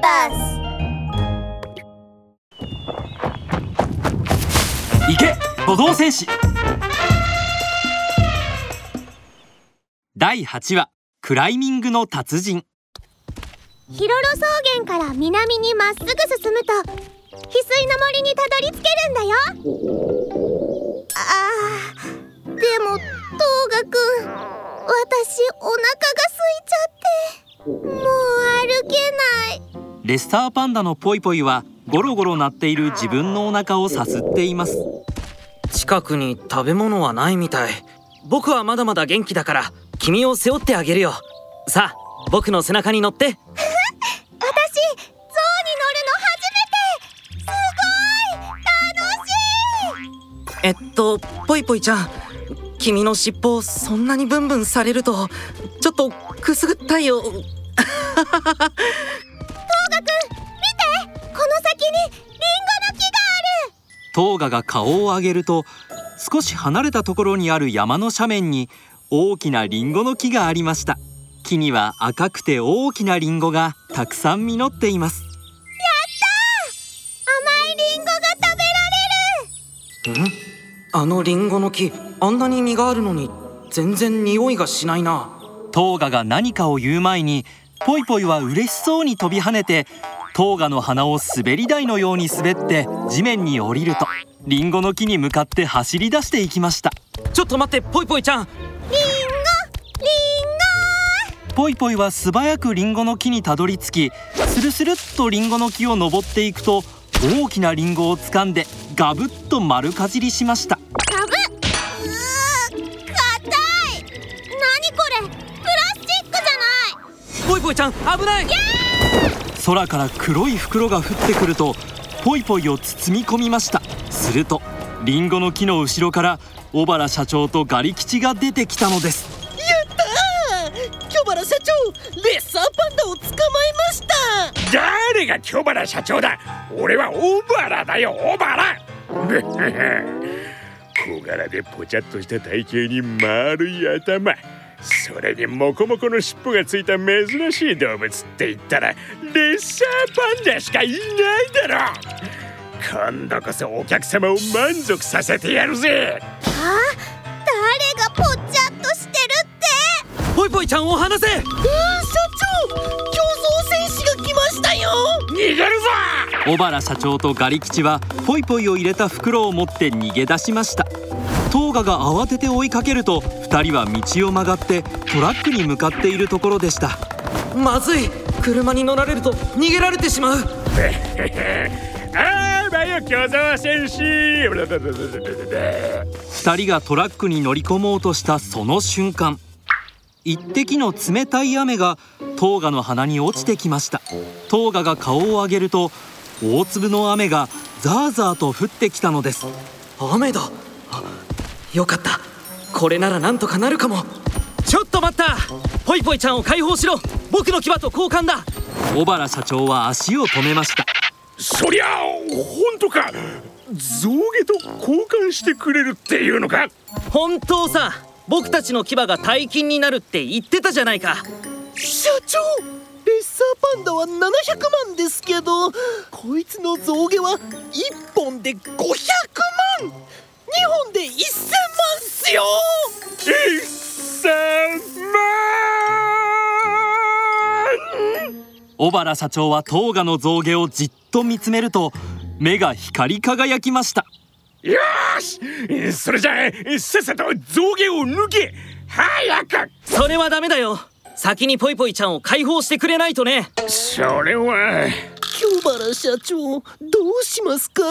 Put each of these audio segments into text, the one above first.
バス。行け鼓動戦士第8話クライミングの達人。ヒロロ草原から南にまっすぐ進むと翡翠の森にたどり着けるんだよ。あーでもトウガくん私お腹がレスターパンダのポイポイはゴロゴロ鳴っている自分のお腹をさすっています。近くに食べ物はないみたい。僕はまだまだ元気だから君を背負ってあげるよ。さあ僕の背中に乗って。私象に乗るの初めて。すごい。楽しい。えっとぽいぽいちゃん。君の尻尾そんなにブンブンされるとちょっとくすぐったいよガくん見てこの先にリンゴの木があるトウガが顔を上げると少し離れたところにある山の斜面に大きなリンゴの木がありました。木には赤くて大きなリンゴがたくさん実っています。甘いリンゴが食べられる。んあのリンゴの木あんなに実があるのに全然匂いがしないな。トウガが何かを言う前にポイポイは嬉しそうに飛び跳ねてトウガの鼻を滑り台のように滑って地面に降りるとリンゴの木に向かって走り出していきました。ちょっと待ってぽいぽいちゃん。リンゴリンポイポイは素早くリンゴの木にたどり着きスルスルっとリンゴの木を登っていくと大きなリンゴを掴んでガブッと丸かじりしましたないぽいぽいちゃん危ない！空から黒い袋が降ってくるとポイポイを包み込みました。するとリンゴの木の後ろから小原社長とガリ吉が出てきたのです。京原社長レッサーパンダを捕まえました！誰が京原社長だ？俺は小原だよ小原！小柄でぽちゃっとした体型に丸い頭それにモコモコの尻尾がついた珍しい動物って言ったらレッサーパンダしかいないだろ今度こそお客様を満足させてやるぜ。あ誰がぽっちゃっとしてるって。ぽいぽいちゃんを離せ。うん社長競争戦士が来ましたよ。逃げるぞ。小原社長とガリ吉はポイポイを入れた袋を持って逃げ出しました。トウガが慌てて追いかけると2人は道を曲がってトラックに向かっているところでした。まずい。車に乗られると逃げられてしまう。ああばよ競争戦士2人がトラックに乗り込もうとしたその瞬間一滴の冷たい雨がトウガの鼻に落ちてきました。トウガが顔を上げると大粒の雨がザーザーと降ってきたのです。雨だ。あよかったこれならなんとかなるかも。ちょっと待った。ぽいぽいちゃんを解放しろ。僕の牙と交換だ。小原社長は足を止めました。そりゃ本当か。象牙と交換してくれるっていうのか。本当さ。僕たちの牙が大金になるって言ってたじゃないか。社長レッサーパンダは700万ですけどこいつの象牙は1本で500万。2本で1000万っすよ！一千万！小原社長はトウガの象牙をじっと見つめると目が光り輝きました。よーし！それじゃあさっさと象牙を抜け！早く！それはダメだよ。先にぽいぽいちゃんを解放してくれないとね。それは。京原社長どうしますか？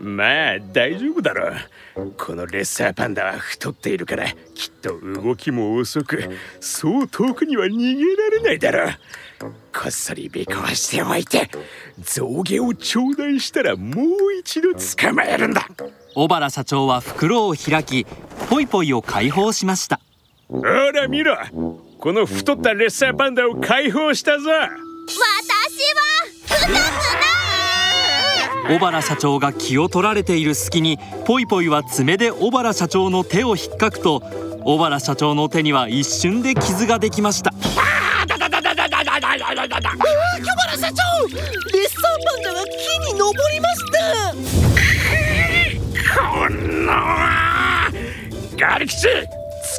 まあ大丈夫だろう。このレッサーパンダは太っているからきっと動きも遅くそう遠くには逃げられないだろう。こっそり尾行しておいて象牙を頂戴したらもう一度捕まえるんだ。小原社長は袋を開きポイポイを解放しました。ほら見ろこの太ったレッサーパンダを解放したぞ小原社長が気を取られている隙にぽいぽいは爪で小原社長の手を引っかくと小原社長の手には一瞬で傷ができました。ガリキチ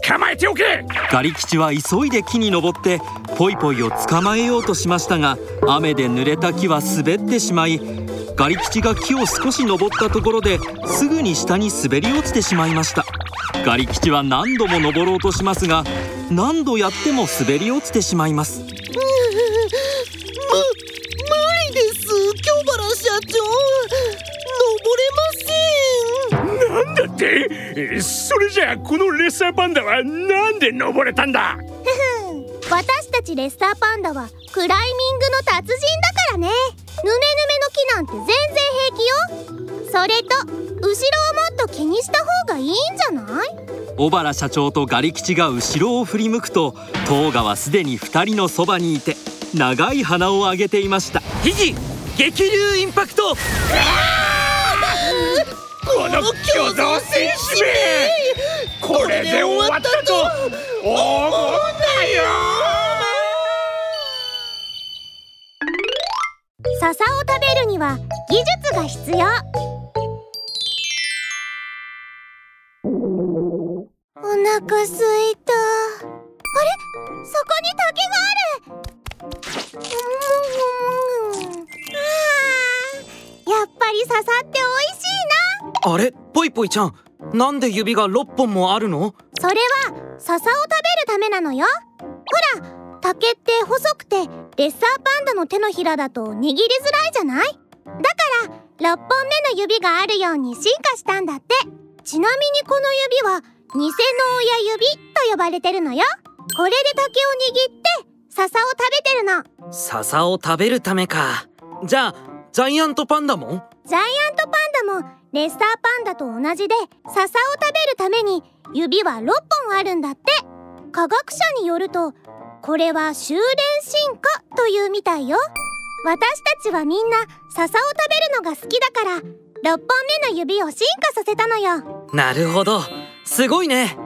捕まえておけ。ガリ吉は急いで木に登ってポイポイを捕まえようとしましたが雨で濡れた木は滑ってしまいガリ吉が木を少し登ったところですぐに下に滑り落ちてしまいました。ガリ吉は何度も登ろうとしますが何度やっても滑り落ちてしまいます。む無理です。巨原社長ってそれじゃあこのレッサーパンダはなんで登れたんだ？私たちレッサーパンダはクライミングの達人だからね。ヌメヌメの木なんて全然平気よ。それと後ろをもっと気にした方がいいんじゃない？小原社長とガリ吉が後ろを振り向くとトーガはすでに2人のそばにいて長い鼻を上げていました。ヒギ激流インパクトこの巨像戦士め。これで終わったと思うなよ。笹を食べるには技術が必要。お腹すいた。あれ？そこに竹がある。あれ？ポイポイちゃん。なんで指が6本もあるの？それは笹を食べるためなのよ。ほら竹って細くてレッサーパンダの手のひらだと握りづらいじゃない？だから6本目の指があるように進化したんだって。ちなみにこの指は偽の親指と呼ばれてるのよ。これで竹を握って笹を食べてるの。笹を食べるためか。じゃあジャイアントパンダも？ジャイアントパンもレッサーパンダと同じで笹を食べるために指は6本あるんだって。科学者によるとこれは修練進化というみたいよ。私たちはみんな笹を食べるのが好きだから6本目の指を進化させたのよ。なるほど。すごいね。